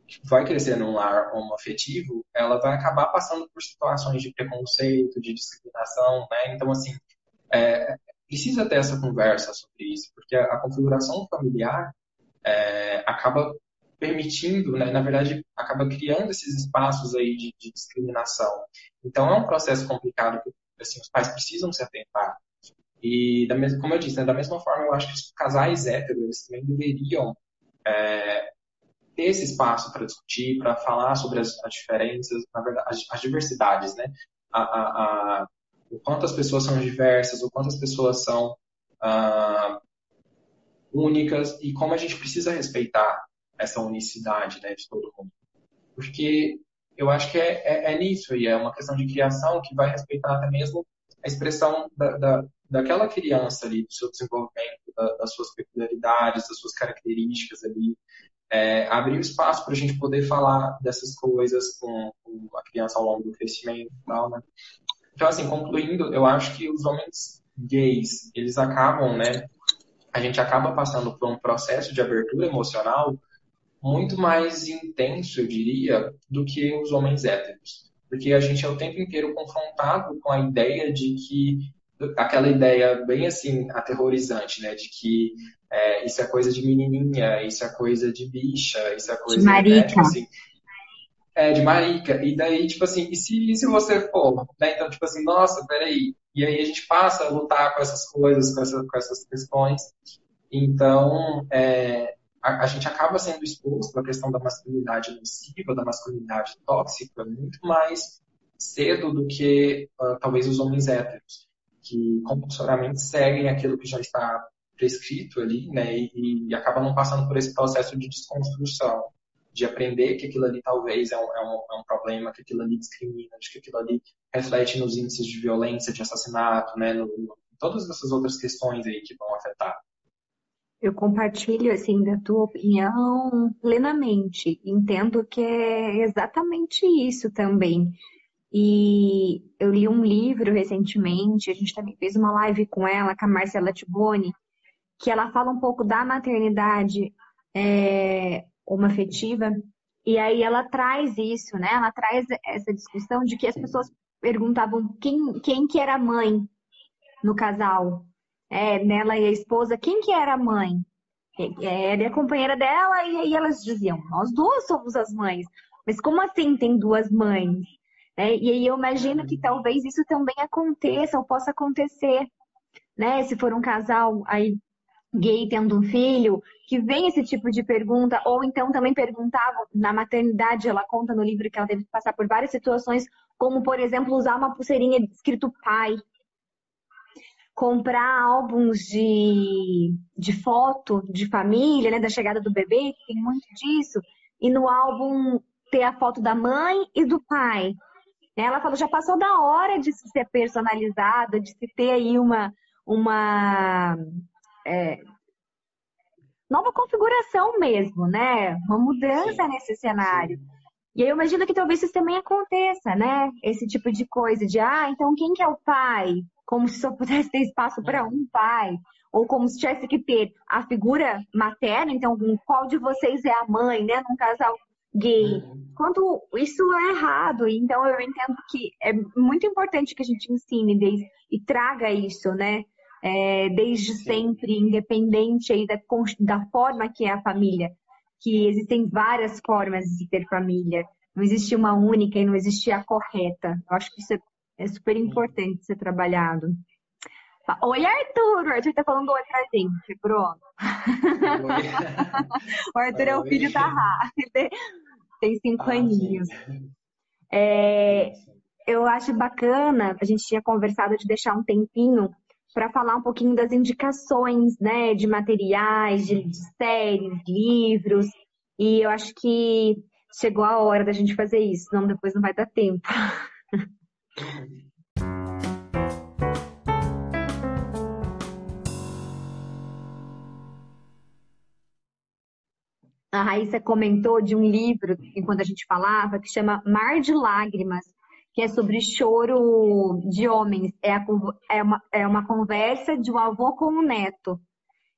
que vai crescer num lar homoafetivo, ela vai acabar passando por situações de preconceito, de discriminação, né? Então, assim, é, precisa ter essa conversa sobre isso, porque a, a configuração familiar é, acaba permitindo, né, na verdade, acaba criando esses espaços aí de, de, discriminação. Então, é um processo complicado que assim, os pais precisam se atentar. E, da mesma, como eu disse, né, da mesma forma, eu acho que os casais héteros também deveriam é, ter esse espaço para discutir, para falar sobre as, as, diferenças, na verdade, as, as diversidades, né? A, a, a, o quanto as pessoas são diversas, o quanto as pessoas são ah, únicas e como a gente precisa respeitar essa unicidade né, de todo mundo. Porque eu acho que é, é, é nisso, e é uma questão de criação que vai respeitar até mesmo a expressão da, da, daquela criança ali, do seu desenvolvimento, da, das suas peculiaridades, das suas características ali, é, abrir espaço para a gente poder falar dessas coisas com, com, a criança ao longo do crescimento e tal, né? Então, assim, concluindo, eu acho que os homens gays, eles acabam, né? A gente acaba passando por um processo de abertura emocional muito mais intenso, eu diria, do que os homens héteros. Porque a gente é o tempo inteiro confrontado com a ideia de que aquela ideia bem assim aterrorizante, né, de que é, isso é coisa de menininha, isso é coisa de bicha, isso é coisa de marica. Né, tipo assim, É, de marica. E daí, tipo assim, e se, e se você for? Né? Então, tipo assim, nossa, peraí. E aí a gente passa a lutar com essas coisas, com, essa, com essas questões. Então, é, a, a, gente acaba sendo exposto à questão da masculinidade nociva, da masculinidade tóxica, muito mais cedo do que uh, talvez os homens héteros, que compulsoriamente seguem aquilo que já está prescrito ali, né, e, e acabam não passando por esse processo de desconstrução de aprender que aquilo ali talvez é um, é, um, é um, problema, que aquilo ali discrimina, que aquilo ali reflete nos índices de violência, de assassinato, né, no, no, todas essas outras questões aí que vão afetar. Eu compartilho assim da tua opinião plenamente. Entendo que é exatamente isso também. E eu li um livro recentemente, a gente também fez uma live com ela, com a Marcela Tiboni, que ela fala um pouco da maternidade é, uma afetiva. E aí ela traz isso, né? Ela traz essa discussão de que as pessoas perguntavam quem, quem que era mãe no casal. É, nela e a esposa, quem que era a mãe? Ela é a companheira dela, e aí elas diziam, nós duas somos as mães. Mas como assim tem duas mães? É, e aí eu imagino que talvez isso também aconteça ou possa acontecer, né? Se for um casal aí gay tendo um filho, que vem esse tipo de pergunta, ou então também perguntavam na maternidade, ela conta no livro que ela teve que passar por várias situações, como por exemplo usar uma pulseirinha escrito pai, comprar álbuns de, de foto de família, né, da chegada do bebê, tem muito disso, e no álbum ter a foto da mãe e do pai. Ela falou, já passou da hora de se ser personalizado, de se ter aí uma, uma é, nova configuração mesmo, né? Uma mudança Sim. nesse cenário. Sim. E aí eu imagino que talvez isso também aconteça, né? Esse tipo de coisa de, ah, então quem que é o pai? Como se só pudesse ter espaço para um pai. Ou como se tivesse que ter a figura materna, então qual de vocês é a mãe, né? Num casal gay. Uhum. Quando isso é errado, então eu entendo que é muito importante que a gente ensine e traga isso, né? É, desde sempre, independente aí da, da forma que é a família, que existem várias formas de ter família, não existe uma única e não existe a correta. Eu acho que isso é, é super importante ser trabalhado. Oi, Arthur! O Arthur tá falando oi pra gente, pronto. (laughs) o Arthur é o filho da Rá, tem cinco ah, aninhos. É, eu acho bacana, a gente tinha conversado de deixar um tempinho para falar um pouquinho das indicações, né, de materiais, de, séries, livros. E eu acho que chegou a hora da gente fazer isso, senão depois não vai dar tempo. (laughs) A Raíssa comentou de um livro, enquanto a gente falava, que chama Mar de Lágrimas, que é sobre choro de homens. É, a, é, uma, é uma conversa de um avô com um neto.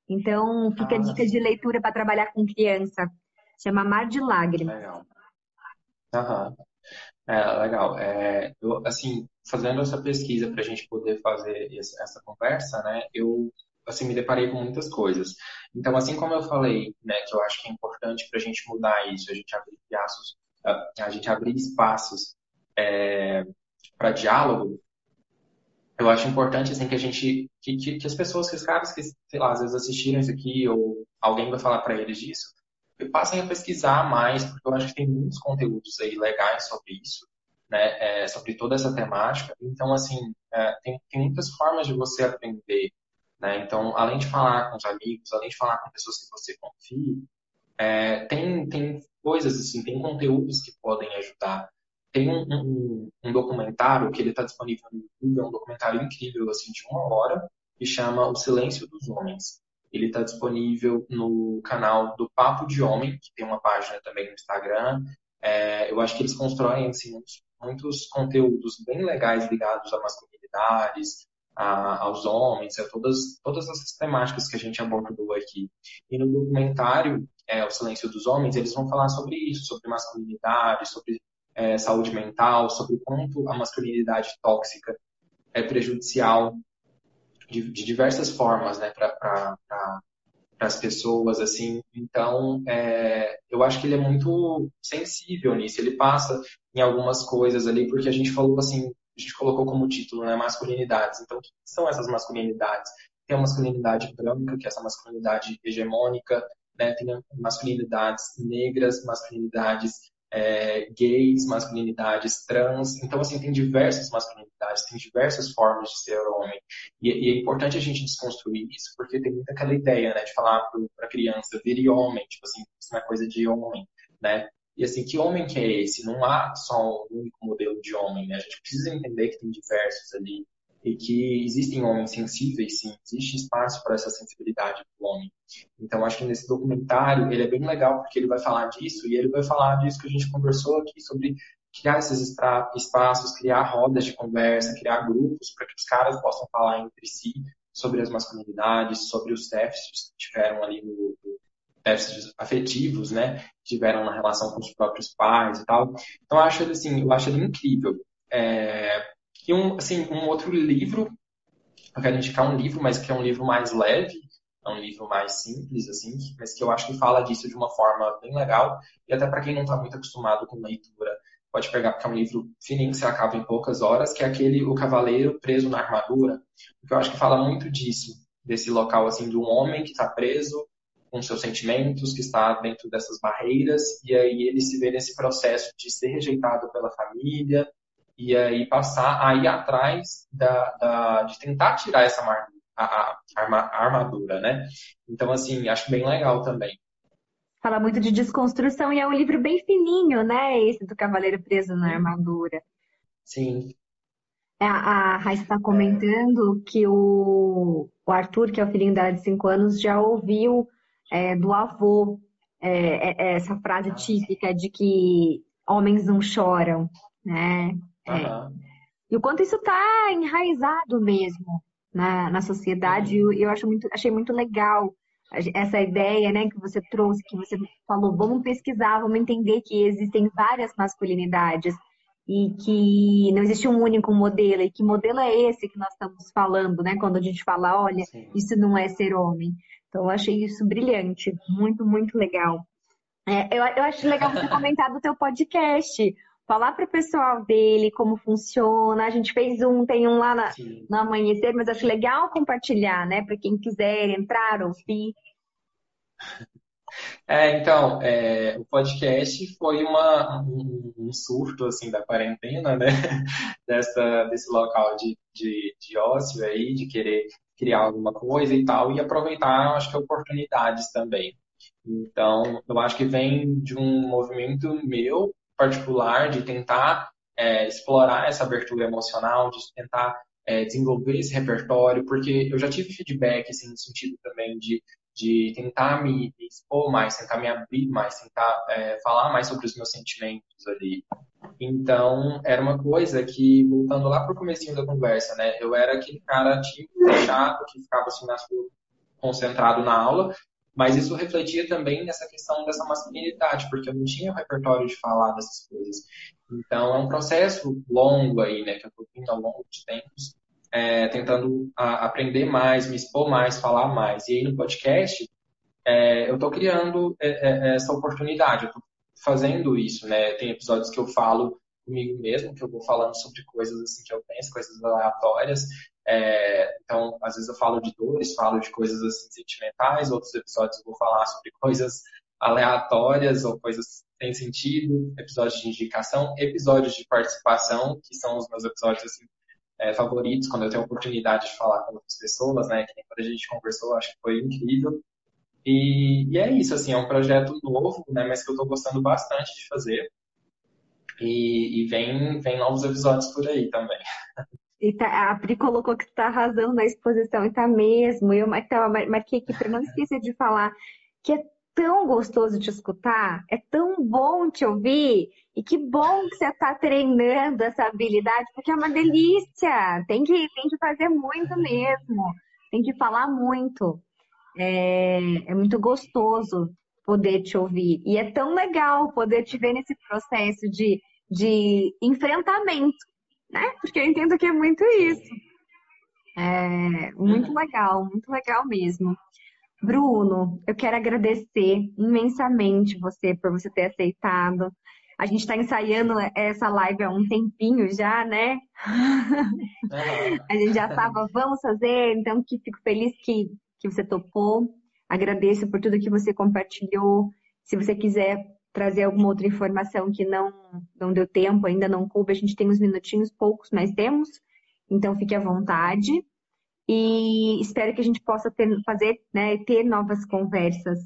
Então, fica ah, a dica de leitura para trabalhar com criança. Chama Mar de Lágrimas. Legal. Aham. É, legal. É, eu, assim, fazendo essa pesquisa para a gente poder fazer essa conversa, né, eu assim, me deparei com muitas coisas. Então, assim como eu falei, né, que eu acho que é importante para a gente mudar isso, a gente abrir espaços, a gente abrir espaços é, para diálogo, eu acho importante assim que a gente que, que, que, as pessoas que os caras que sei lá às vezes assistiram isso aqui ou alguém vai falar para eles disso passem a pesquisar mais porque eu acho que tem muitos conteúdos aí legais sobre isso né é, sobre toda essa temática. Então assim é, tem, tem muitas formas de você aprender né. Então além de falar com os amigos além de falar com pessoas que você confie é, tem tem coisas assim tem conteúdos que podem ajudar tem um, um, um documentário que ele está disponível no YouTube, é um documentário incrível, assim, de uma hora, que chama O Silêncio dos Homens. Ele está disponível no canal do Papo de Homem, que tem uma página também no Instagram. É, eu acho que eles constroem assim, muitos, muitos conteúdos bem legais ligados a masculinidades, a, aos homens, a todas, todas essas temáticas que a gente abordou aqui. E no documentário, é, O Silêncio dos Homens, eles vão falar sobre isso, sobre masculinidade, sobre é, saúde mental, sobre quanto a masculinidade tóxica é prejudicial de, de diversas formas né, para as pessoas, assim. Então, é, eu acho que ele é muito sensível nisso. Ele passa em algumas coisas ali, porque a gente falou assim, a gente colocou como título, né, masculinidades. Então, o que são essas masculinidades? Tem a masculinidade branca, que é essa masculinidade hegemônica, né? Tem masculinidades negras, masculinidades é, gays, masculinidades trans. Então, assim, tem diversas masculinidades, tem diversas formas de ser homem. E, e é importante a gente desconstruir isso, porque tem muita aquela ideia, né, de falar para criança, vire homem, tipo assim, isso não é coisa de homem, né? E assim, que homem que é esse? Não há só um único modelo de homem, né? A gente precisa entender que tem diversos ali e que existem homens sensíveis, sim, existe espaço para essa sensibilidade do homem. Então, acho que nesse documentário ele é bem legal porque ele vai falar disso e ele vai falar disso que a gente conversou aqui sobre criar esses espaços, criar rodas de conversa, criar grupos para que os caras possam falar entre si sobre as masculinidades, sobre os déficits que tiveram ali no, déficits afetivos, né, que tiveram na relação com os próprios pais e tal. Então, eu acho ele assim, eu acho ele incrível. É, e um, assim, um outro livro, eu quero indicar um livro, mas que é um livro mais leve, é um livro mais simples, assim, mas que eu acho que fala disso de uma forma bem legal. E até para quem não está muito acostumado com leitura, pode pegar, porque é um livro fininho, que se acaba em poucas horas, que é aquele O Cavaleiro Preso na Armadura, porque eu acho que fala muito disso, desse local, assim, de um homem que está preso com seus sentimentos, que está dentro dessas barreiras, e aí ele se vê nesse processo de ser rejeitado pela família, e aí passar a ir atrás da, da de tentar tirar essa a, a, a armadura, né? Então, assim, acho bem legal também. Fala muito de desconstrução e é um livro bem fininho, né? Esse do Cavaleiro Preso na Armadura. Sim. É, a Raíssa está comentando que o, o Arthur, que é o filhinho dela de 5 anos, já ouviu é, do avô é, é, essa frase típica de que homens não choram, né? Uhum. E o quanto isso está enraizado mesmo na, na sociedade, uhum. eu, eu acho muito, achei muito legal essa ideia, né, que você trouxe, que você falou, vamos pesquisar, vamos entender que existem várias masculinidades e que não existe um único modelo, e que modelo é esse que nós estamos falando, né, quando a gente fala, olha, Sim. isso não é ser homem. Então, eu achei isso brilhante, muito, muito legal. É, eu, eu acho legal você (laughs) comentar do teu podcast, falar para o pessoal dele como funciona. A gente fez um, tem um lá na, no amanhecer, mas acho legal compartilhar, né? Para quem quiser entrar, ouvir. (laughs) É, então, é, o podcast foi uma, um, um, surto, assim, da quarentena, né? (laughs) Dessa, desse local de, de, de ócio aí, de querer criar alguma coisa e tal, e aproveitar, acho que, oportunidades também. Então, eu acho que vem de um movimento meu particular de tentar é, explorar essa abertura emocional, de tentar é, desenvolver esse repertório, porque eu já tive feedback assim, no sentido também de, de tentar me, expor mais, tentar me abrir mais, tentar é, falar mais sobre os meus sentimentos ali. Então, era uma coisa que, voltando lá para o comecinho da conversa, né, eu era aquele cara tímido, chato, que ficava assim na sua, concentrado na aula, mas isso refletia também nessa questão dessa masculinidade, porque eu não tinha repertório de falar dessas coisas. Então, é um processo longo aí, né, que eu estou vindo ao longo de tempos, é, tentando a, aprender mais, me expor mais, falar mais. E aí no podcast, é, eu estou criando é, é, essa oportunidade, eu estou fazendo isso, né? Tem episódios que eu falo comigo mesmo, que eu vou falando sobre coisas assim que eu penso, coisas aleatórias, é, então, às vezes eu falo de dores, falo de coisas assim, sentimentais, outros episódios eu vou falar sobre coisas aleatórias ou coisas sem sentido, episódios de indicação, episódios de participação, que são os meus episódios assim, é, favoritos, quando eu tenho a oportunidade de falar com outras pessoas, né? Que quando a gente conversou, acho que foi incrível. E, e é isso, assim, é um projeto novo, né? Mas que eu estou gostando bastante de fazer. E, e vem, vem novos episódios por aí também. (laughs) E tá, a Pri colocou que está arrasando na exposição, e tá mesmo. Eu marquei aqui para não esquecer de falar que é tão gostoso de escutar, é tão bom te ouvir, e que bom que você está treinando essa habilidade, porque é uma delícia. Tem que, tem que fazer muito mesmo, tem que falar muito. É, é muito gostoso poder te ouvir. E é tão legal poder te ver nesse processo de, de enfrentamento né? Porque eu entendo que é muito isso. É muito uhum. legal, muito legal mesmo. Bruno, eu quero agradecer imensamente você por você ter aceitado. A gente está ensaiando essa live há um tempinho já, né? a gente já estava, vamos fazer, então que fico feliz que, que você topou. Agradeço por tudo que você compartilhou. Se você quiser trazer alguma outra informação que não, não deu tempo, ainda não coube, a gente tem uns minutinhos, poucos, mas temos. Então fique à vontade. E espero que a gente possa ter, fazer, né, ter novas conversas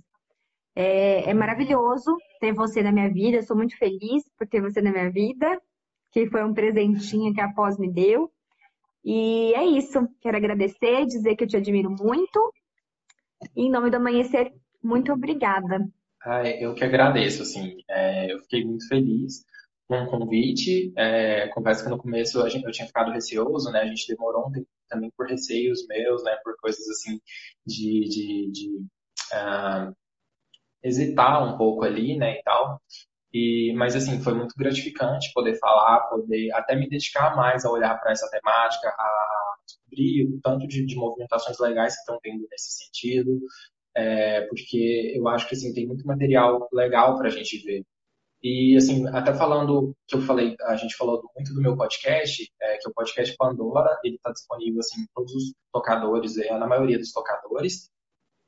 é, é maravilhoso ter você na minha vida. Eu sou muito feliz por ter você na minha vida, que foi um presentinho que a pós me deu. E é isso. Quero agradecer, dizer que eu te admiro muito. E em nome do Amanhecer, muito obrigada. Ah, eu que agradeço, assim. É, eu fiquei muito feliz com o convite. É, confesso que no começo a gente, eu tinha ficado receoso, né? A gente demorou um tempo também por receios meus, né? Por coisas assim de, de, de uh, hesitar um pouco ali, né, e tal. E, mas assim, foi muito gratificante poder falar, poder até me dedicar mais a olhar para essa temática, a descobrir o tanto de, de movimentações legais que estão tendo nesse sentido, é, porque eu acho que assim, tem muito material legal para a gente ver. E assim, até falando que eu falei, a gente falou muito do meu podcast, é, que é o podcast Pandora, ele está disponível assim, em todos os tocadores, é, na maioria dos tocadores.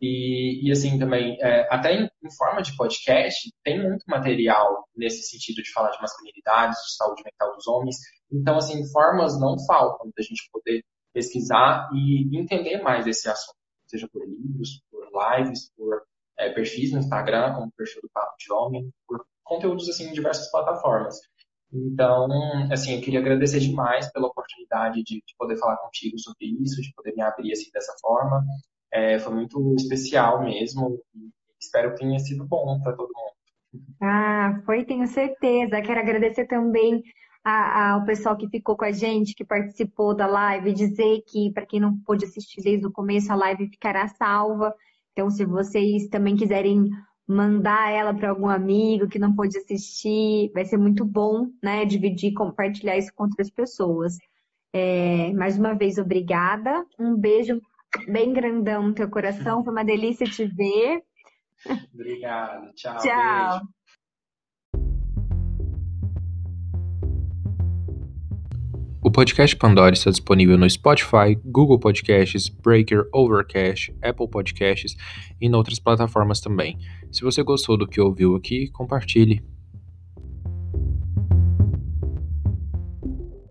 E, e assim também, é, até em, em, forma de podcast, tem muito material nesse sentido de falar de masculinidades, de saúde mental dos homens. Então, assim, formas não faltam da gente poder pesquisar e entender mais esse assunto, seja por livros, por lives, por é, perfis no Instagram, como o perfil do Papo de Homem, por conteúdos assim em diversas plataformas. Então, assim, eu queria agradecer demais pela oportunidade de, de, poder falar contigo sobre isso, de poder me abrir assim dessa forma. É, foi muito especial mesmo. espero que tenha sido bom para todo mundo. Ah, foi, tenho certeza. Quero agradecer também ao pessoal que ficou com a gente, que participou da live, dizer que, para quem não pôde assistir desde o começo, a live ficará salva. Então, se vocês também quiserem mandar ela para algum amigo que não pôde assistir, vai ser muito bom, né? Dividir, compartilhar isso com outras pessoas. É, mais uma vez, obrigada. Um beijo bem grandão no teu coração. Foi uma delícia te ver. Obrigado. Tchau. Tchau. Beijo. O podcast Pandora está disponível no Spotify, Google Podcasts, Breaker, Overcast, Apple Podcasts e em outras plataformas também. Se você gostou do que ouviu aqui, compartilhe.